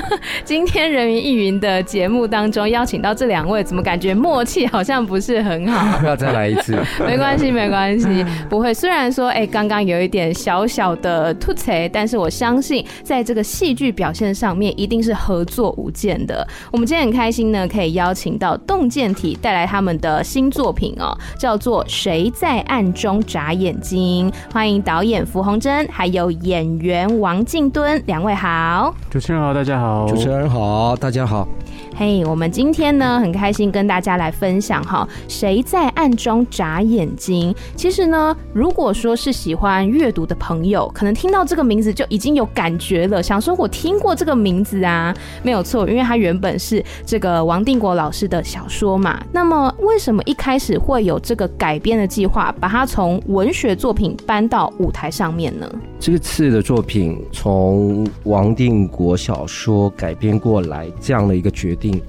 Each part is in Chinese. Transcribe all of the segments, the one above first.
今天人云亦云的节目当中邀请到这两位，怎么感觉默契好像不是很好？要再来一次？没关系，没关系，不会。虽然说，哎、欸，刚刚有一点小小的突兀，但是我相信在这个戏剧表现上面一定是合作无间的。我们今天很开心呢，可以邀请到洞见体带来他们的新作品哦，叫做《谁在暗中眨眼睛》。欢迎导演符宏珍，还有演员王静敦，两位好。主持人好，大家好。主持人好，大家好。嘿我们今天呢很开心跟大家来分享哈，谁在暗中眨眼睛？其实呢，如果说是喜欢阅读的朋友，可能听到这个名字就已经有感觉了，想说我听过这个名字啊，没有错，因为它原本是这个王定国老师的小说嘛。那么为什么一开始会有这个改编的计划，把它从文学作品搬到舞台上面呢？这次的作品从王定国小说改编过来，这样的一个决定。定，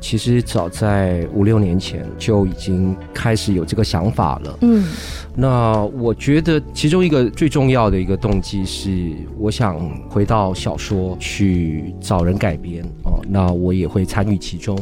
其实早在五六年前就已经开始有这个想法了。嗯。那我觉得其中一个最重要的一个动机是，我想回到小说去找人改编哦。那我也会参与其中，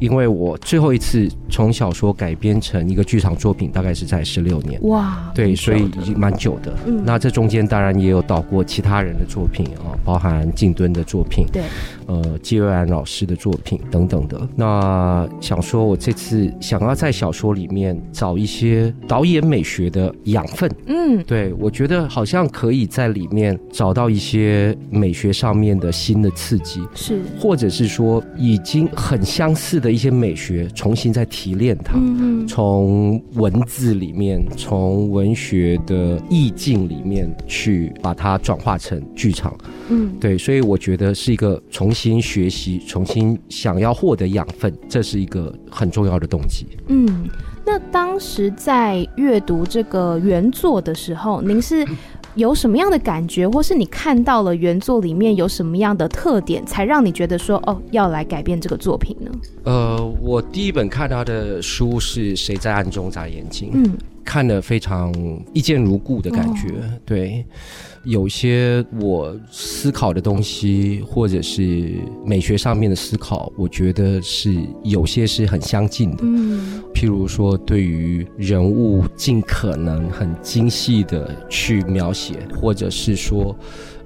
因为我最后一次从小说改编成一个剧场作品，大概是在十六年。哇，对，所以已经蛮久的。嗯，那这中间当然也有导过其他人的作品啊，包含静敦的作品，对，呃，季瑞安老师的作品等等的。那想说，我这次想要在小说里面找一些导演美学。的养分，嗯，对，我觉得好像可以在里面找到一些美学上面的新的刺激，是，或者是说已经很相似的一些美学，重新再提炼它，嗯，从文字里面，从文学的意境里面去把它转化成剧场，嗯，对，所以我觉得是一个重新学习，重新想要获得养分，这是一个很重要的动机，嗯。那当时在阅读这个原作的时候，您是有什么样的感觉，或是你看到了原作里面有什么样的特点，才让你觉得说哦，要来改变这个作品呢？呃，我第一本看他的书是《谁在暗中眨眼睛》，嗯，看了非常一见如故的感觉，哦、对。有些我思考的东西，或者是美学上面的思考，我觉得是有些是很相近的。嗯，譬如说，对于人物尽可能很精细的去描写，或者是说。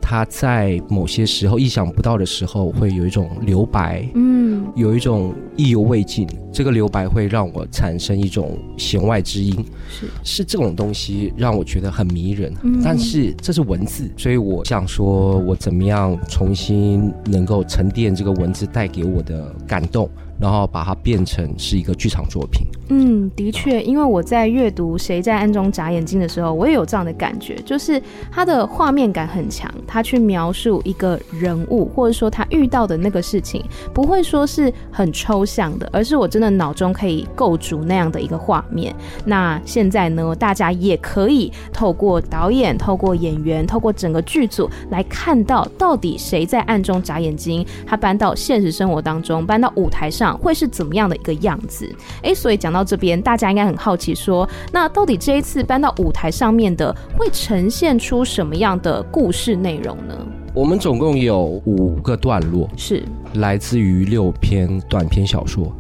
他在某些时候意想不到的时候，会有一种留白，嗯，有一种意犹未尽。这个留白会让我产生一种弦外之音，是是这种东西让我觉得很迷人。嗯，但是这是文字，所以我想说，我怎么样重新能够沉淀这个文字带给我的感动。然后把它变成是一个剧场作品。嗯，的确，因为我在阅读《谁在暗中眨眼睛》的时候，我也有这样的感觉，就是它的画面感很强，他去描述一个人物，或者说他遇到的那个事情，不会说是很抽象的，而是我真的脑中可以构筑那样的一个画面。那现在呢，大家也可以透过导演、透过演员、透过整个剧组来看到，到底谁在暗中眨眼睛，他搬到现实生活当中，搬到舞台上。会是怎么样的一个样子？哎，所以讲到这边，大家应该很好奇说，说那到底这一次搬到舞台上面的，会呈现出什么样的故事内容呢？我们总共有五个段落，是来自于六篇短篇小说。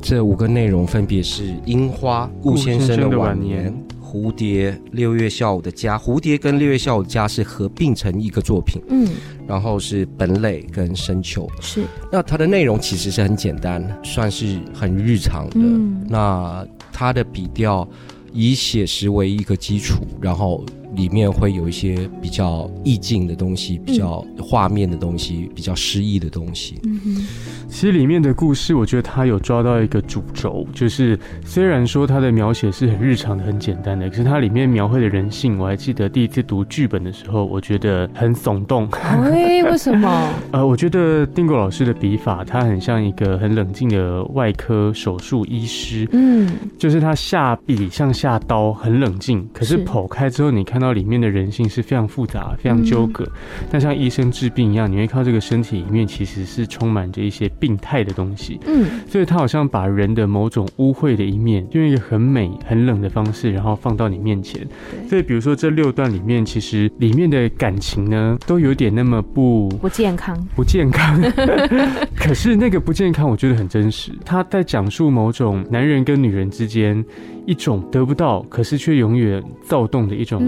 这五个内容分别是《樱花》、顾先生的晚年。蝴蝶，六月下午的家。蝴蝶跟六月下午的家是合并成一个作品，嗯，然后是本垒跟深秋，是。那它的内容其实是很简单，算是很日常的。嗯，那它的笔调以写实为一个基础，然后里面会有一些比较意境的东西，比较画面的东西，比较诗意的东西。嗯，其实里面的故事，我觉得他有抓到一个主轴，就是虽然说他的描写是很日常的、很简单的，可是它里面描绘的人性，我还记得第一次读剧本的时候，我觉得很耸动。哎，为什么？呃，我觉得定国老师的笔法，他很像一个很冷静的外科手术医师。嗯，就是他下笔像下刀，很冷静，可是剖开之后，你看到里面的人性是非常复杂、非常纠葛。嗯、但像医生治病一样，你会看到这个身体里面其实是充满着一些病态的东西。嗯，所以他好像把人的某种污秽的一面，用一个很美、很冷的方式，然后放到你面前。所以比如说这六段里面，其实里面的感情呢，都有点那么不不健康，不健康。可是那个不健康，我觉得很真实。他在讲述某种男人跟女人之间。一种得不到，可是却永远躁动的一种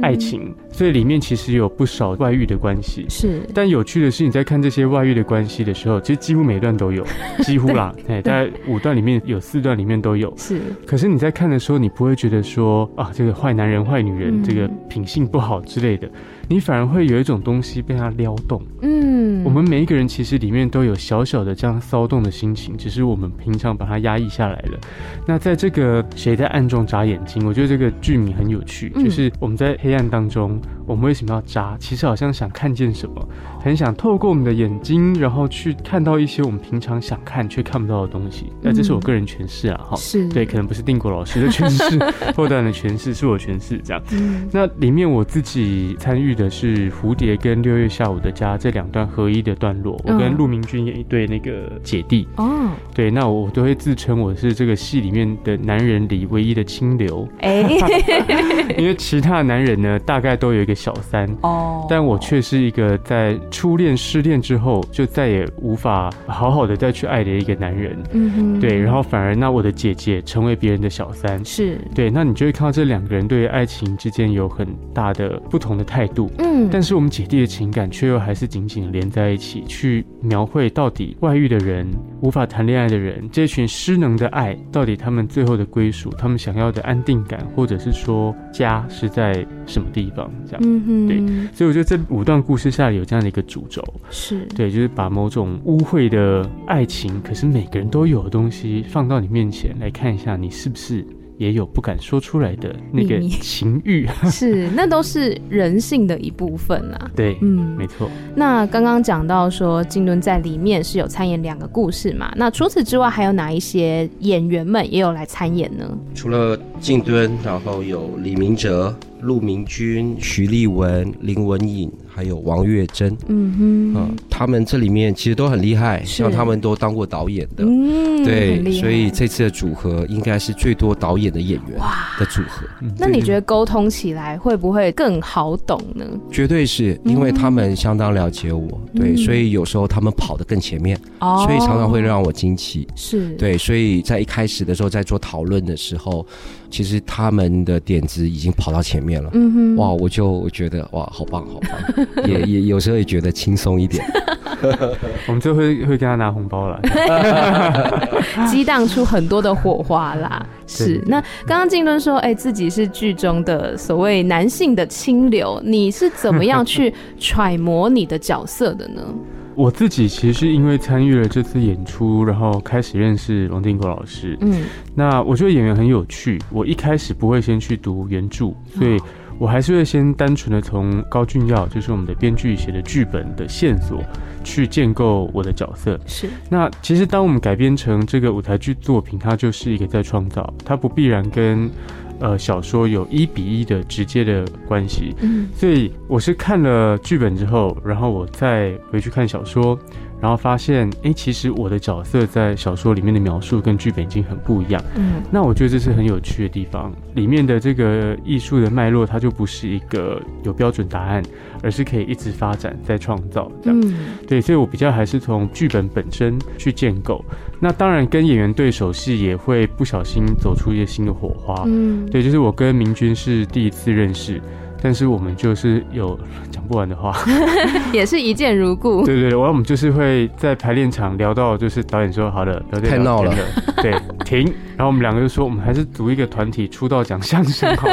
爱情，嗯、所以里面其实有不少外遇的关系。是，但有趣的是，你在看这些外遇的关系的时候，其实几乎每一段都有，几乎啦，哎，大概五段里面有四段里面都有。是，可是你在看的时候，你不会觉得说啊，这个坏男人、坏女人，这个品性不好之类的。你反而会有一种东西被它撩动，嗯，我们每一个人其实里面都有小小的这样骚动的心情，只是我们平常把它压抑下来了。那在这个谁在暗中眨眼睛？我觉得这个剧名很有趣，就是我们在黑暗当中，我们为什么要眨？其实好像想看见什么，很想透过我们的眼睛，然后去看到一些我们平常想看却看不到的东西。那这是我个人诠释啊，哈，是。对，可能不是定国老师的诠释，后段的诠释 是我诠释这样。那里面我自己参与的是蝴蝶跟六月下午的家这两段合一的段落，我跟陆明君演一对那个姐弟。哦，对，那我都会自称我是这个戏里面的男人里唯一的清流，哎，因为其他的男人呢，大概都有一个小三哦，但我却是一个在初恋失恋之后就再也无法好好的再去爱的一个男人，嗯哼，对，然后反而那我的姐姐成为别人的小三，是。对，那你就会看到这两个人对于爱情之间有很大的不同的态度。嗯，但是我们姐弟的情感却又还是紧紧连在一起，去描绘到底外遇的人、无法谈恋爱的人，这群失能的爱，到底他们最后的归属，他们想要的安定感，或者是说家是在什么地方？这样，对。所以我觉得这五段故事下来有这样的一个主轴，是对，就是把某种污秽的爱情，可是每个人都有的东西放到你面前来看一下，你是不是？也有不敢说出来的那个情欲，是那都是人性的一部分啊。对，嗯，没错。那刚刚讲到说金敦在里面是有参演两个故事嘛？那除此之外，还有哪一些演员们也有来参演呢？除了静敦，然后有李明哲、陆明君、徐立文、林文颖。还有王月珍，嗯哼，啊，他们这里面其实都很厉害，像他们都当过导演的，嗯，对，所以这次的组合应该是最多导演的演员的组合。那你觉得沟通起来会不会更好懂呢？绝对是因为他们相当了解我，对，所以有时候他们跑得更前面，所以常常会让我惊奇。是。对，所以在一开始的时候，在做讨论的时候，其实他们的点子已经跑到前面了。嗯哼，哇，我就觉得哇，好棒，好棒。也也有时候也觉得轻松一点，我们就会会跟他拿红包了，激荡出很多的火花啦。是，那刚刚静敦说，哎、欸，自己是剧中的所谓男性的清流，你是怎么样去揣摩你的角色的呢？我自己其实是因为参与了这次演出，然后开始认识王定国老师。嗯，那我觉得演员很有趣，我一开始不会先去读原著，所以。我还是会先单纯的从高俊耀，就是我们的编剧写的剧本的线索，去建构我的角色。是。那其实当我们改编成这个舞台剧作品，它就是一个在创造，它不必然跟呃小说有一比一的直接的关系。嗯。所以我是看了剧本之后，然后我再回去看小说。然后发现，哎，其实我的角色在小说里面的描述跟剧本已经很不一样。嗯，那我觉得这是很有趣的地方。里面的这个艺术的脉络，它就不是一个有标准答案，而是可以一直发展、再创造这样。嗯，对，所以我比较还是从剧本本身去建构。那当然，跟演员对手戏也会不小心走出一些新的火花。嗯，对，就是我跟明君是第一次认识。但是我们就是有讲不完的话，也是一见如故。对 对对，我们就是会在排练场聊到，就是导演说好的，太闹了，对，停。然后我们两个就说，我们还是组一个团体出道讲相声好。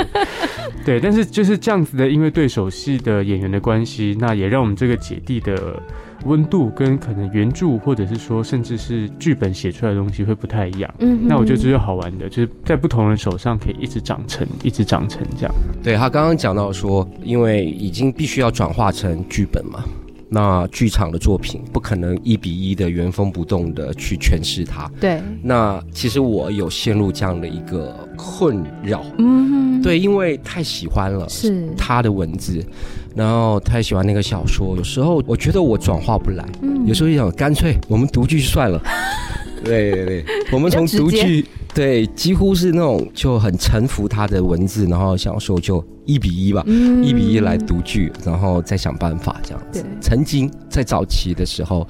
对，但是就是这样子的，因为对手戏的演员的关系，那也让我们这个姐弟的。温度跟可能原著或者是说甚至是剧本写出来的东西会不太一样，嗯，那我觉得这是好玩的，就是在不同人手上可以一直长成，一直长成这样。对，他刚刚讲到说，因为已经必须要转化成剧本嘛，那剧场的作品不可能一比一的原封不动的去诠释它。对，那其实我有陷入这样的一个困扰，嗯，对，因为太喜欢了，是他的文字。然后太喜欢那个小说，有时候我觉得我转化不来，嗯、有时候就想干脆我们读剧算了。对对对，我们从读剧对几乎是那种就很臣服他的文字，然后小说就一比一吧，嗯、一比一来读剧，然后再想办法这样子。曾经在早期的时候。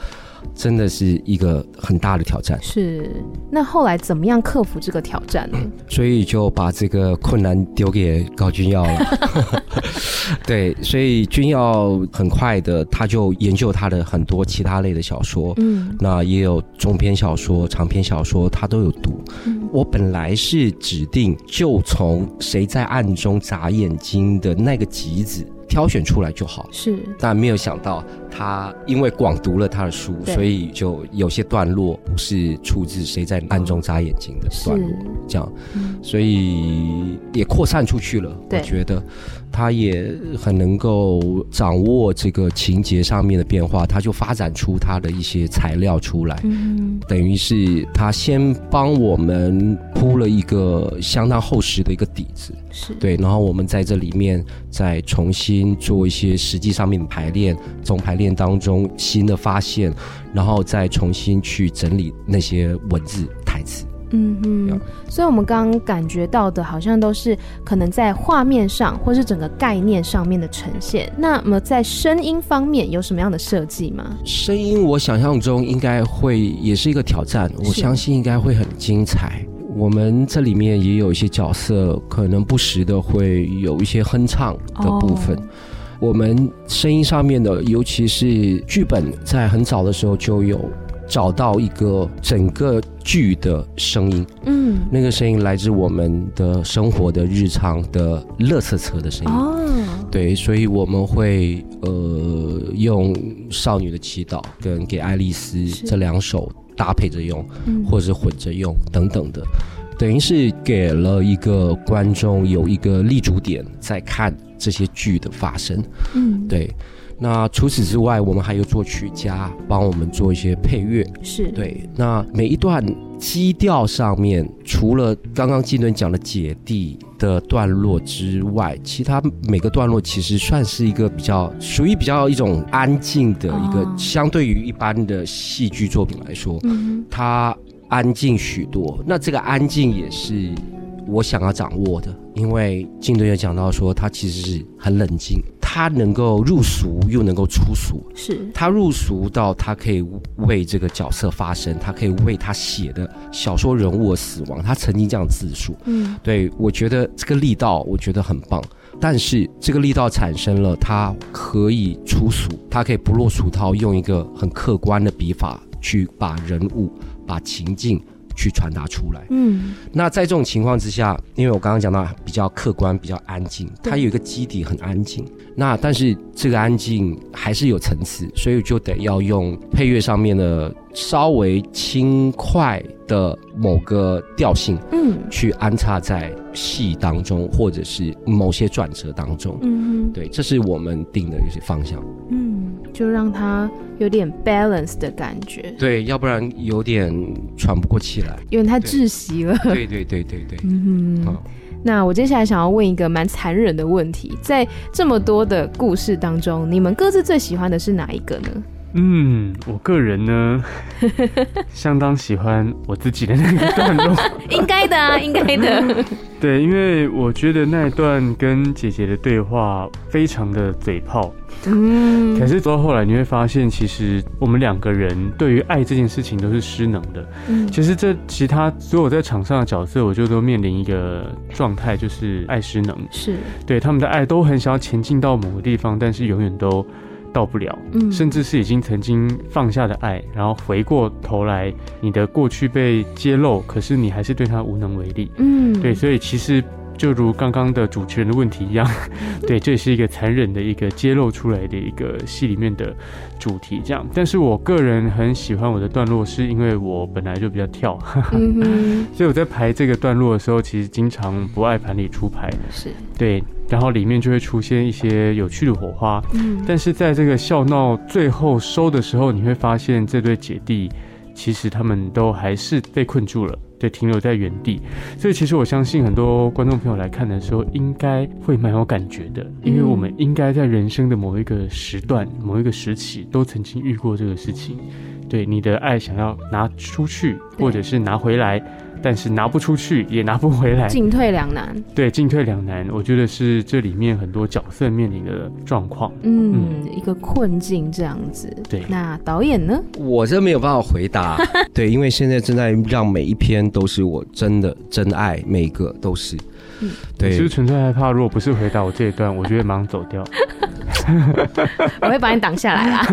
真的是一个很大的挑战。是，那后来怎么样克服这个挑战呢？所以就把这个困难丢给高君耀了。对，所以君耀很快的他就研究他的很多其他类的小说，嗯，那也有中篇小说、长篇小说，他都有读。嗯，我本来是指定就从谁在暗中眨眼睛的那个集子。挑选出来就好，是，但没有想到他因为广读了他的书，所以就有些段落不是出自谁在暗中眨眼睛的段落，这样，嗯、所以也扩散出去了。我觉得。他也很能够掌握这个情节上面的变化，他就发展出他的一些材料出来，嗯，等于是他先帮我们铺了一个相当厚实的一个底子，是。对，然后我们在这里面再重新做一些实际上面的排练，从排练当中新的发现，然后再重新去整理那些文字台词。嗯哼，所以我们刚刚感觉到的，好像都是可能在画面上，或是整个概念上面的呈现。那么在声音方面，有什么样的设计吗？声音，我想象中应该会也是一个挑战，我相信应该会很精彩。我们这里面也有一些角色，可能不时的会有一些哼唱的部分。哦、我们声音上面的，尤其是剧本，在很早的时候就有。找到一个整个剧的声音，嗯，那个声音来自我们的生活的日常的乐色车的声音，哦，对，所以我们会呃用《少女的祈祷》跟《给爱丽丝》这两首搭配着用，嗯，或者是混着用等等的，等于是给了一个观众有一个立足点在看这些剧的发生，嗯，对。那除此之外，我们还有作曲家帮我们做一些配乐，是对。那每一段基调上面，除了刚刚纪敦讲的姐弟的段落之外，其他每个段落其实算是一个比较属于比较一种安静的一个，哦、相对于一般的戏剧作品来说，嗯、它安静许多。那这个安静也是。我想要掌握的，因为金敦也讲到说，他其实是很冷静，他能够入俗又能够出俗，是他入俗到他可以为这个角色发声，他可以为他写的小说人物的死亡，他曾经这样自述。嗯，对，我觉得这个力道我觉得很棒，但是这个力道产生了，他可以出俗，他可以不落俗套，用一个很客观的笔法去把人物、把情境。去传达出来。嗯，那在这种情况之下，因为我刚刚讲到比较客观、比较安静，它有一个基底很安静。那但是这个安静还是有层次，所以就得要用配乐上面的稍微轻快的某个调性，嗯，去安插在戏当中，或者是某些转折当中。嗯，对，这是我们定的一些方向。嗯，就让它有点 balance 的感觉。对，要不然有点喘不过气来，有点太窒息了。对对对对对。嗯哼。好。那我接下来想要问一个蛮残忍的问题，在这么多的故事当中，你们各自最喜欢的是哪一个呢？嗯，我个人呢，相当喜欢我自己的那个段落，应该的啊，应该的。对，因为我觉得那一段跟姐姐的对话非常的嘴炮。嗯，可是到后来你会发现，其实我们两个人对于爱这件事情都是失能的。嗯，其实这其他所有在场上的角色，我就都面临一个状态，就是爱失能。是，对，他们的爱都很想要前进到某个地方，但是永远都。到不了，嗯，甚至是已经曾经放下的爱，然后回过头来，你的过去被揭露，可是你还是对他无能为力，嗯，对，所以其实就如刚刚的主持人的问题一样，对，这也是一个残忍的一个揭露出来的一个戏里面的主题，这样。但是我个人很喜欢我的段落，是因为我本来就比较跳，嗯，所以我在排这个段落的时候，其实经常不爱盘里出牌，是。对。然后里面就会出现一些有趣的火花，嗯，但是在这个笑闹最后收的时候，你会发现这对姐弟其实他们都还是被困住了，对，停留在原地。所以其实我相信很多观众朋友来看的时候，应该会蛮有感觉的，因为我们应该在人生的某一个时段、某一个时期都曾经遇过这个事情。对，你的爱想要拿出去，或者是拿回来。但是拿不出去，也拿不回来，进退两难。对，进退两难，我觉得是这里面很多角色面临的状况。嗯，嗯，一个困境这样子。对，那导演呢？我这没有办法回答。对，因为现在正在让每一篇都是我真的真爱，每一个都是。嗯，对。其实纯粹害怕，如果不是回答我这一段，我就会马上走掉。我会把你挡下来啦。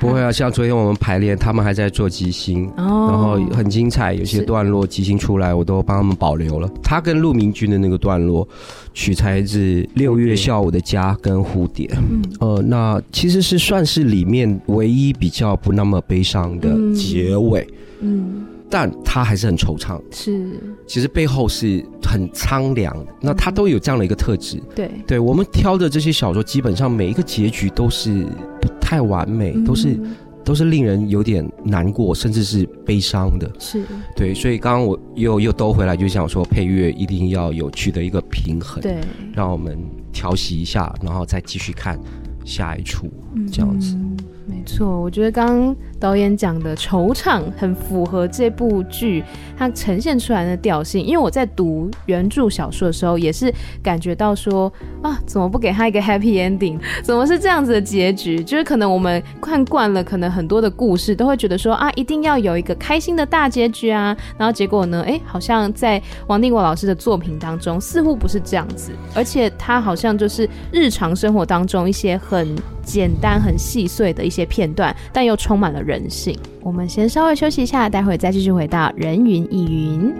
不会啊，像昨天我们排练，他们还在做即兴，然后很精彩，有些段落即兴出来，我都帮他们保留了。他跟陆明君的那个段落，取材自《六月下午的家》跟《蝴蝶》，嗯，呃，那其实是算是里面唯一比较不那么悲伤的结尾，嗯。但他还是很惆怅，是，其实背后是很苍凉的。那他都有这样的一个特质，对，对我们挑的这些小说，基本上每一个结局都是不太完美，都是都是令人有点难过，甚至是悲伤的。是，对，所以刚刚我又又兜回来，就想说配乐一定要有取得一个平衡，对，让我们调息一下，然后再继续看下一处，这样子。嗯没错，我觉得刚刚导演讲的惆怅很符合这部剧它呈现出来的调性。因为我在读原著小说的时候，也是感觉到说啊，怎么不给他一个 happy ending？怎么是这样子的结局？就是可能我们看惯了，可能很多的故事都会觉得说啊，一定要有一个开心的大结局啊。然后结果呢，哎，好像在王定国老师的作品当中，似乎不是这样子，而且他好像就是日常生活当中一些很简单、很细碎的一些片段，但又充满了人性。我们先稍微休息一下，待会再继续回到人云亦云。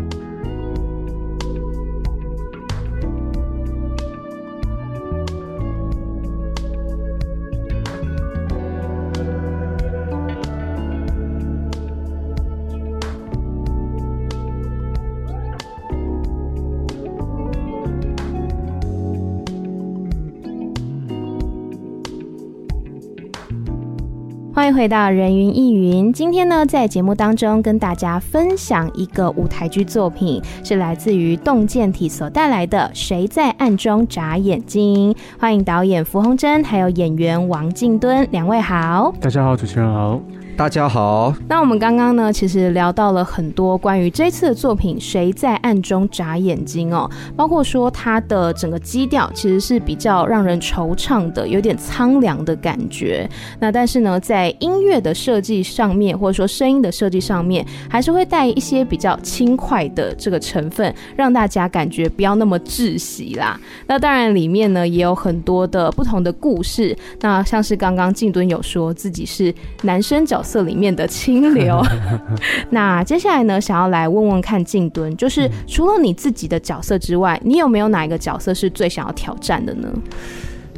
迎回到人云亦云。今天呢，在节目当中跟大家分享一个舞台剧作品，是来自于洞见体所带来的《谁在暗中眨眼睛》。欢迎导演符宏珍，还有演员王靖敦，两位好。大家好，主持人好。大家好，那我们刚刚呢，其实聊到了很多关于这次的作品《谁在暗中眨眼睛》哦，包括说它的整个基调其实是比较让人惆怅的，有点苍凉的感觉。那但是呢，在音乐的设计上面，或者说声音的设计上面，还是会带一些比较轻快的这个成分，让大家感觉不要那么窒息啦。那当然里面呢也有很多的不同的故事，那像是刚刚静敦有说自己是男生角色。色里面的清流。那接下来呢，想要来问问看静敦，就是除了你自己的角色之外，你有没有哪一个角色是最想要挑战的呢？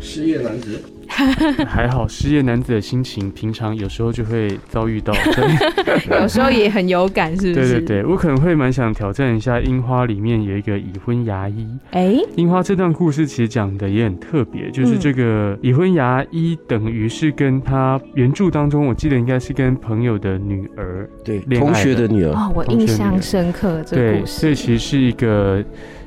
失业男子。还好，失业男子的心情，平常有时候就会遭遇到，有时候也很有感，是不是？对对对，我可能会蛮想挑战一下《樱花》里面有一个已婚牙医。哎、欸，《樱花》这段故事其实讲的也很特别，就是这个已婚牙医等于是跟他原著当中，我记得应该是跟朋友的女儿，对，同学的女儿。哦，我印象深刻，这个故事。对，所以其实是一个。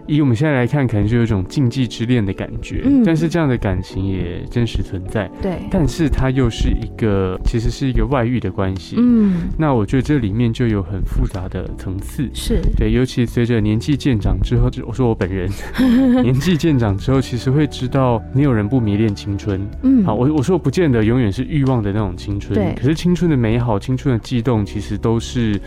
以我们现在来看，可能就有一种禁忌之恋的感觉。嗯，但是这样的感情也真实存在。对，但是它又是一个，其实是一个外遇的关系。嗯，那我觉得这里面就有很复杂的层次。是对，尤其随着年纪渐长之后，就我说我本人 年纪渐长之后，其实会知道没有人不迷恋青春。嗯，好，我我说我不见得永远是欲望的那种青春。对，可是青春的美好，青春的悸动，其实都是。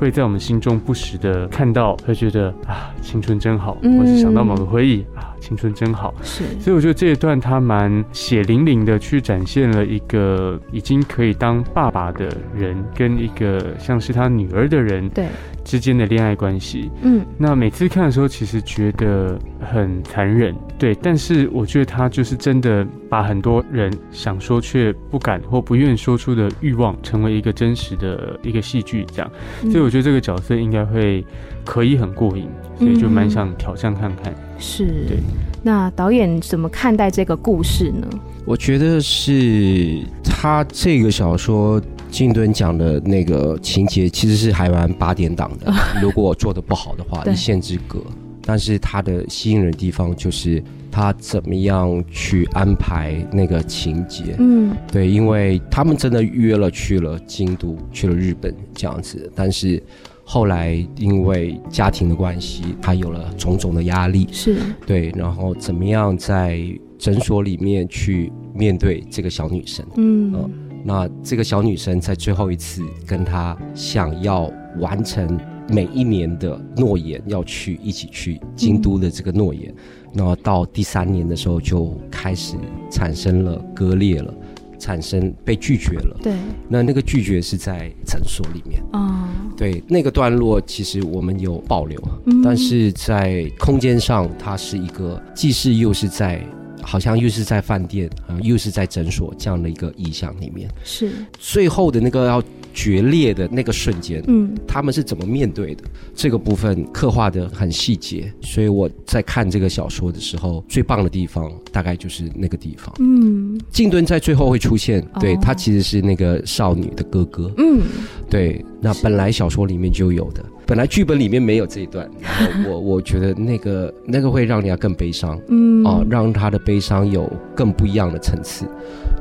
会在我们心中不时的看到，会觉得啊，青春真好，或是想到某个回忆啊，青春真好。是，所以我觉得这一段他蛮血淋淋的去展现了一个已经可以当爸爸的人，跟一个像是他女儿的人，对。之间的恋爱关系，嗯，那每次看的时候，其实觉得很残忍，对，但是我觉得他就是真的把很多人想说却不敢或不愿说出的欲望，成为一个真实的一个戏剧，这样，嗯，所以我觉得这个角色应该会可以很过瘾，所以就蛮想挑战看看。是，对。那导演怎么看待这个故事呢？我觉得是他这个小说。金敦讲的那个情节其实是还蛮八点档的，如果做的不好的话，一线之隔。但是他的吸引人的地方就是他怎么样去安排那个情节。嗯，对，因为他们真的约了去了京都，去了日本这样子，但是后来因为家庭的关系，他有了种种的压力。是，对，然后怎么样在诊所里面去面对这个小女生？嗯。呃那这个小女生在最后一次跟他想要完成每一年的诺言，要去一起去京都的这个诺言，然后到第三年的时候就开始产生了割裂了，产生被拒绝了。对，那那个拒绝是在诊所里面。哦，对，那个段落其实我们有保留，但是在空间上它是一个既是又是在。好像又是在饭店啊，又是在诊所这样的一个意象里面，是。最后的那个要决裂的那个瞬间，嗯，他们是怎么面对的？这个部分刻画的很细节，所以我在看这个小说的时候，最棒的地方大概就是那个地方，嗯，静敦在最后会出现，对，他其实是那个少女的哥哥，嗯，对，那本来小说里面就有的。本来剧本里面没有这一段，然后我我觉得那个那个会让人家更悲伤，嗯，哦，让他的悲伤有更不一样的层次，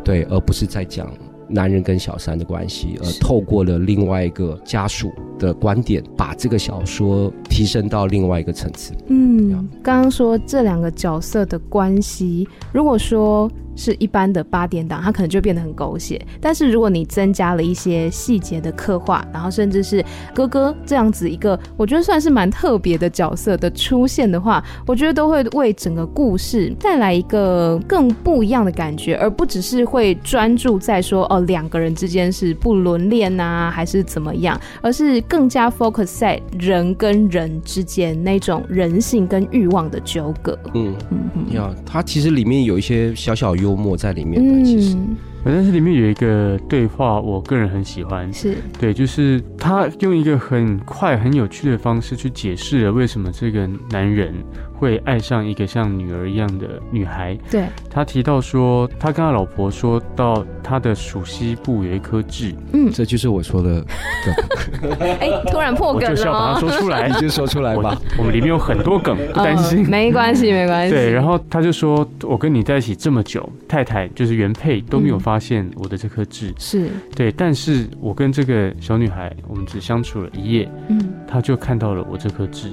对，而不是在讲男人跟小三的关系，而透过了另外一个家属的观点，把这个小说提升到另外一个层次。嗯，刚刚说这两个角色的关系，如果说。是一般的八点档，它可能就变得很狗血。但是如果你增加了一些细节的刻画，然后甚至是哥哥这样子一个，我觉得算是蛮特别的角色的出现的话，我觉得都会为整个故事带来一个更不一样的感觉，而不只是会专注在说哦两个人之间是不伦恋呐，还是怎么样，而是更加 focus 在人跟人之间那种人性跟欲望的纠葛。嗯嗯嗯，呀，它其实里面有一些小小幽默在里面的，其实，但是里面有一个对话，我个人很喜欢，是。对，就是他用一个很快、很有趣的方式去解释了为什么这个男人。会爱上一个像女儿一样的女孩。对，他提到说，他跟他老婆说到他的属西部有一颗痣。嗯，这就是我说的梗。哎，突然破梗了，我就是要把它说出来，你就说出来吧。我们里面有很多梗，不担心。哦，没关系，没关系。对，然后他就说，我跟你在一起这么久，太太就是原配都没有发现我的这颗痣。是对，但是我跟这个小女孩，我们只相处了一夜，嗯，她就看到了我这颗痣。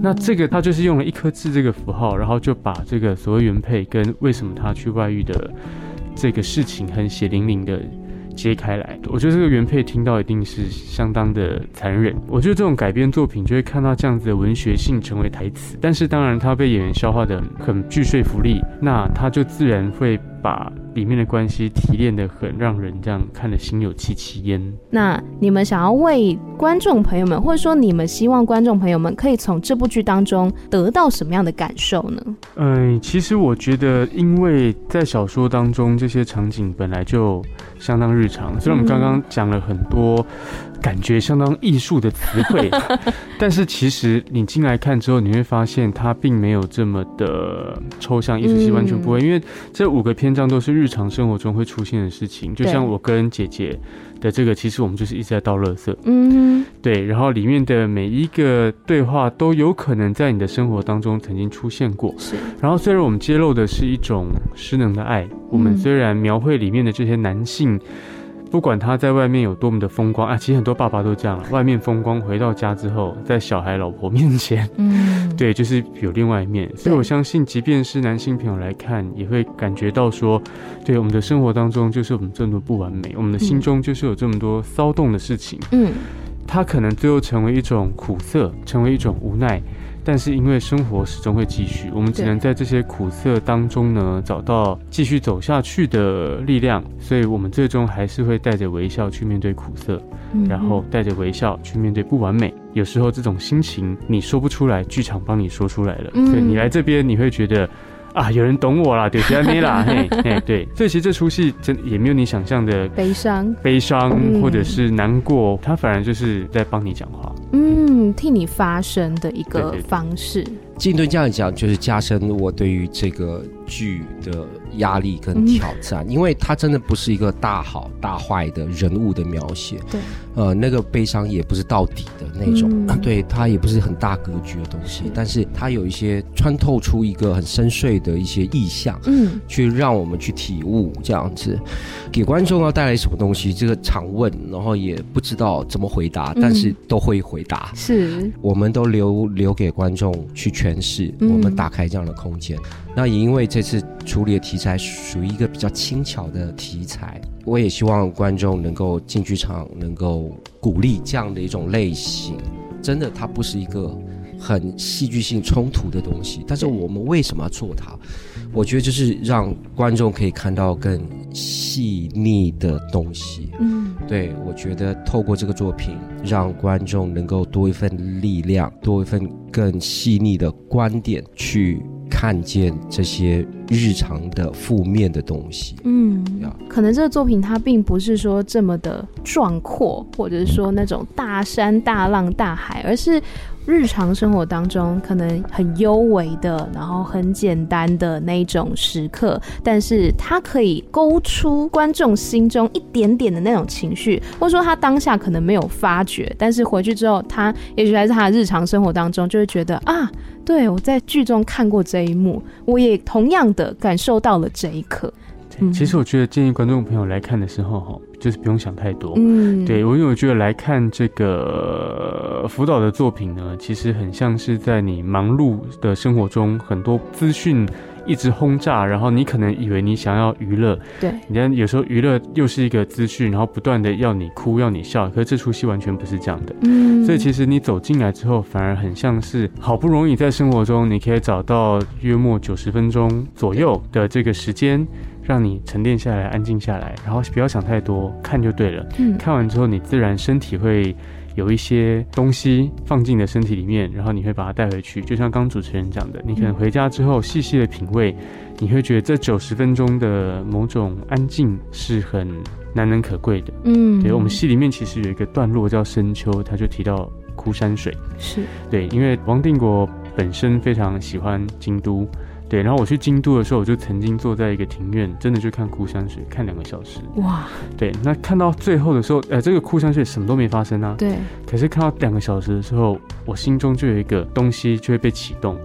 那这个他就是用了一颗痣这个符号，然后就把这个所谓原配跟为什么他去外遇的这个事情很血淋淋的揭开来。我觉得这个原配听到一定是相当的残忍。我觉得这种改编作品就会看到这样子的文学性成为台词，但是当然他被演员消化的很具说服力，那他就自然会把。里面的关系提炼的很，让人这样看得心有戚戚焉。那你们想要为观众朋友们，或者说你们希望观众朋友们可以从这部剧当中得到什么样的感受呢？嗯，其实我觉得，因为在小说当中这些场景本来就相当日常，所以我们刚刚讲了很多感觉相当艺术的词汇，但是其实你进来看之后，你会发现它并没有这么的抽象，艺术系完全不会，因为这五个篇章都是日常生活中会出现的事情，就像我跟姐姐的这个，其实我们就是一直在倒垃圾，嗯，对，然后里面的每一个对话都有可能在你的生活当中曾经出现过，是。然后虽然我们揭露的是一种失能的爱，我们虽然描绘里面的这些男性。不管他在外面有多么的风光啊，其实很多爸爸都这样了。外面风光，回到家之后，在小孩、老婆面前，嗯，对，就是有另外一面。所以我相信，即便是男性朋友来看，也会感觉到说，对，我们的生活当中就是我们这么多不完美，我们的心中就是有这么多骚动的事情。嗯，他可能最后成为一种苦涩，成为一种无奈。但是因为生活始终会继续，我们只能在这些苦涩当中呢，找到继续走下去的力量。所以，我们最终还是会带着微笑去面对苦涩，然后带着微笑去面对不完美。有时候这种心情你说不出来，剧场帮你说出来了。所以你来这边，你会觉得。啊，有人懂我啦，对，别没啦，嘿，嘿，对，所以其实这出戏真也没有你想象的悲伤，悲伤或者是难过，他反而就是在帮你讲话，嗯，替你发声的一个方式。静顿这样讲，就是加深我对于这个剧的压力跟挑战，因为它真的不是一个大好大坏的人物的描写，对，呃，那个悲伤也不是到底的那种，对，它也不是很大格局的东西，但是它有一些穿透出一个很深邃的一些意象，嗯，去让我们去体悟这样子，给观众要带来什么东西，这个常问，然后也不知道怎么回答，但是都会回答，是，我们都留留给观众去诠释，我们打开这样的空间。那也因为这次处理的题材属于一个比较轻巧的题材，我也希望观众能够进剧场，能够鼓励这样的一种类型。真的，它不是一个很戏剧性冲突的东西，但是我们为什么要做它？我觉得就是让观众可以看到更细腻的东西。嗯，对，我觉得透过这个作品，让观众能够多一份力量，多一份更细腻的观点去。看见这些日常的负面的东西，嗯，可能这个作品它并不是说这么的壮阔，或者是说那种大山大浪大海，而是日常生活当中可能很幽微的，然后很简单的那种时刻，但是它可以勾出观众心中一点点的那种情绪，或者说他当下可能没有发觉，但是回去之后，他也许在他的日常生活当中就会觉得啊。对，我在剧中看过这一幕，我也同样的感受到了这一刻。其实我觉得建议观众朋友来看的时候，哈，就是不用想太多。嗯，对，我因为我觉得来看这个辅导的作品呢，其实很像是在你忙碌的生活中，很多资讯。一直轰炸，然后你可能以为你想要娱乐，对，你看有时候娱乐又是一个资讯，然后不断的要你哭，要你笑，可是这出戏完全不是这样的，嗯，所以其实你走进来之后，反而很像是好不容易在生活中你可以找到约莫九十分钟左右的这个时间，让你沉淀下来，安静下来，然后不要想太多，看就对了，嗯，看完之后你自然身体会。有一些东西放进你的身体里面，然后你会把它带回去。就像刚主持人讲的，你可能回家之后细细的品味，你会觉得这九十分钟的某种安静是很难能可贵的。嗯，对，我们戏里面其实有一个段落叫《深秋》，他就提到枯山水，是对，因为王定国本身非常喜欢京都。对，然后我去京都的时候，我就曾经坐在一个庭院，真的去看枯山水，看两个小时。哇！对，那看到最后的时候，呃，这个枯山水什么都没发生啊。对。可是看到两个小时的时候，我心中就有一个东西就会被启动。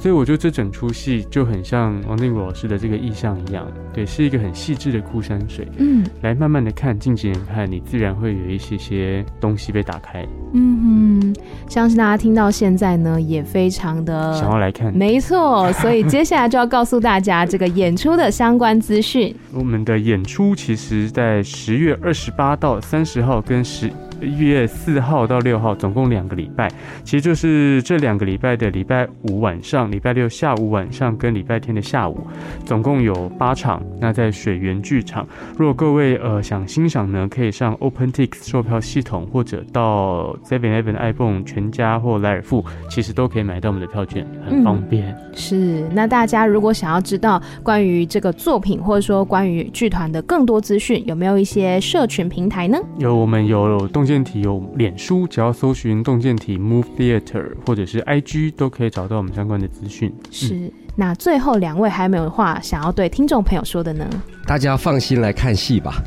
所以我觉得这整出戏就很像王定国老师的这个意象一样，对，是一个很细致的枯山水，嗯，来慢慢的看，近几年看，你自然会有一些些东西被打开，嗯哼，相信大家听到现在呢，也非常的想要来看，没错，所以接下来就要告诉大家这个演出的相关资讯。我们的演出其实，在十月二十八到三十号跟十。一月四号到六号，总共两个礼拜，其实就是这两个礼拜的礼拜五晚上、礼拜六下午晚上跟礼拜天的下午，总共有八场。那在水源剧场，如果各位呃想欣赏呢，可以上 OpenTix 售票系统，或者到 Seven Eleven、iPhone 全家或莱尔富，其实都可以买到我们的票券，很方便。嗯、是，那大家如果想要知道关于这个作品，或者说关于剧团的更多资讯，有没有一些社群平台呢？有，我们有动。见体有脸书，只要搜寻动见体 Move Theater，或者是 IG 都可以找到我们相关的资讯。是，嗯、那最后两位还有没有话想要对听众朋友说的呢？大家放心来看戏吧。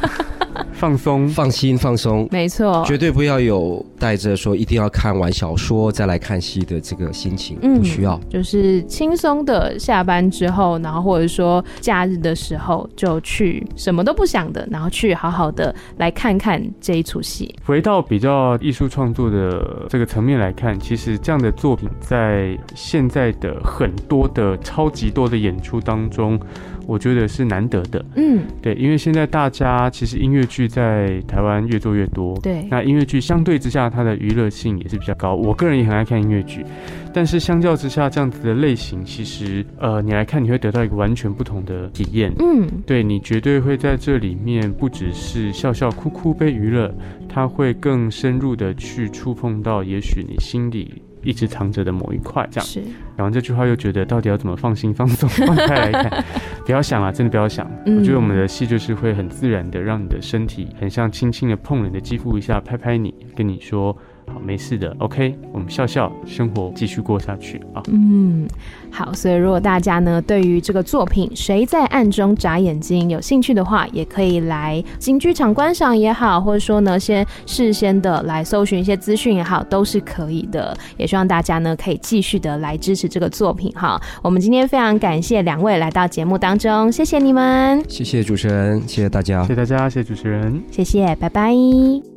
放松，放心，放松，没错，绝对不要有带着说一定要看完小说再来看戏的这个心情，嗯，不需要，就是轻松的下班之后，然后或者说假日的时候就去什么都不想的，然后去好好的来看看这一出戏。回到比较艺术创作的这个层面来看，其实这样的作品在现在的很多的超级多的演出当中。我觉得是难得的，嗯，对，因为现在大家其实音乐剧在台湾越做越多，对，那音乐剧相对之下，它的娱乐性也是比较高。我个人也很爱看音乐剧，但是相较之下，这样子的类型，其实呃，你来看你会得到一个完全不同的体验，嗯，对，你绝对会在这里面不只是笑笑哭哭被娱乐，它会更深入的去触碰到，也许你心里。一直藏着的某一块，这样是。然后这句话又觉得，到底要怎么放心放松放开来看？不要想啊，真的不要想。嗯、我觉得我们的戏就是会很自然的，让你的身体很像轻轻的碰了你的肌肤一下，拍拍你，跟你说。好，没事的，OK，我们笑笑，生活继续过下去啊。嗯，好，所以如果大家呢对于这个作品《谁在暗中眨眼睛》有兴趣的话，也可以来新剧场观赏也好，或者说呢先事先的来搜寻一些资讯也好，都是可以的。也希望大家呢可以继续的来支持这个作品哈。我们今天非常感谢两位来到节目当中，谢谢你们，谢谢主持人，谢谢大家，谢谢大家，谢谢主持人，谢谢，拜拜。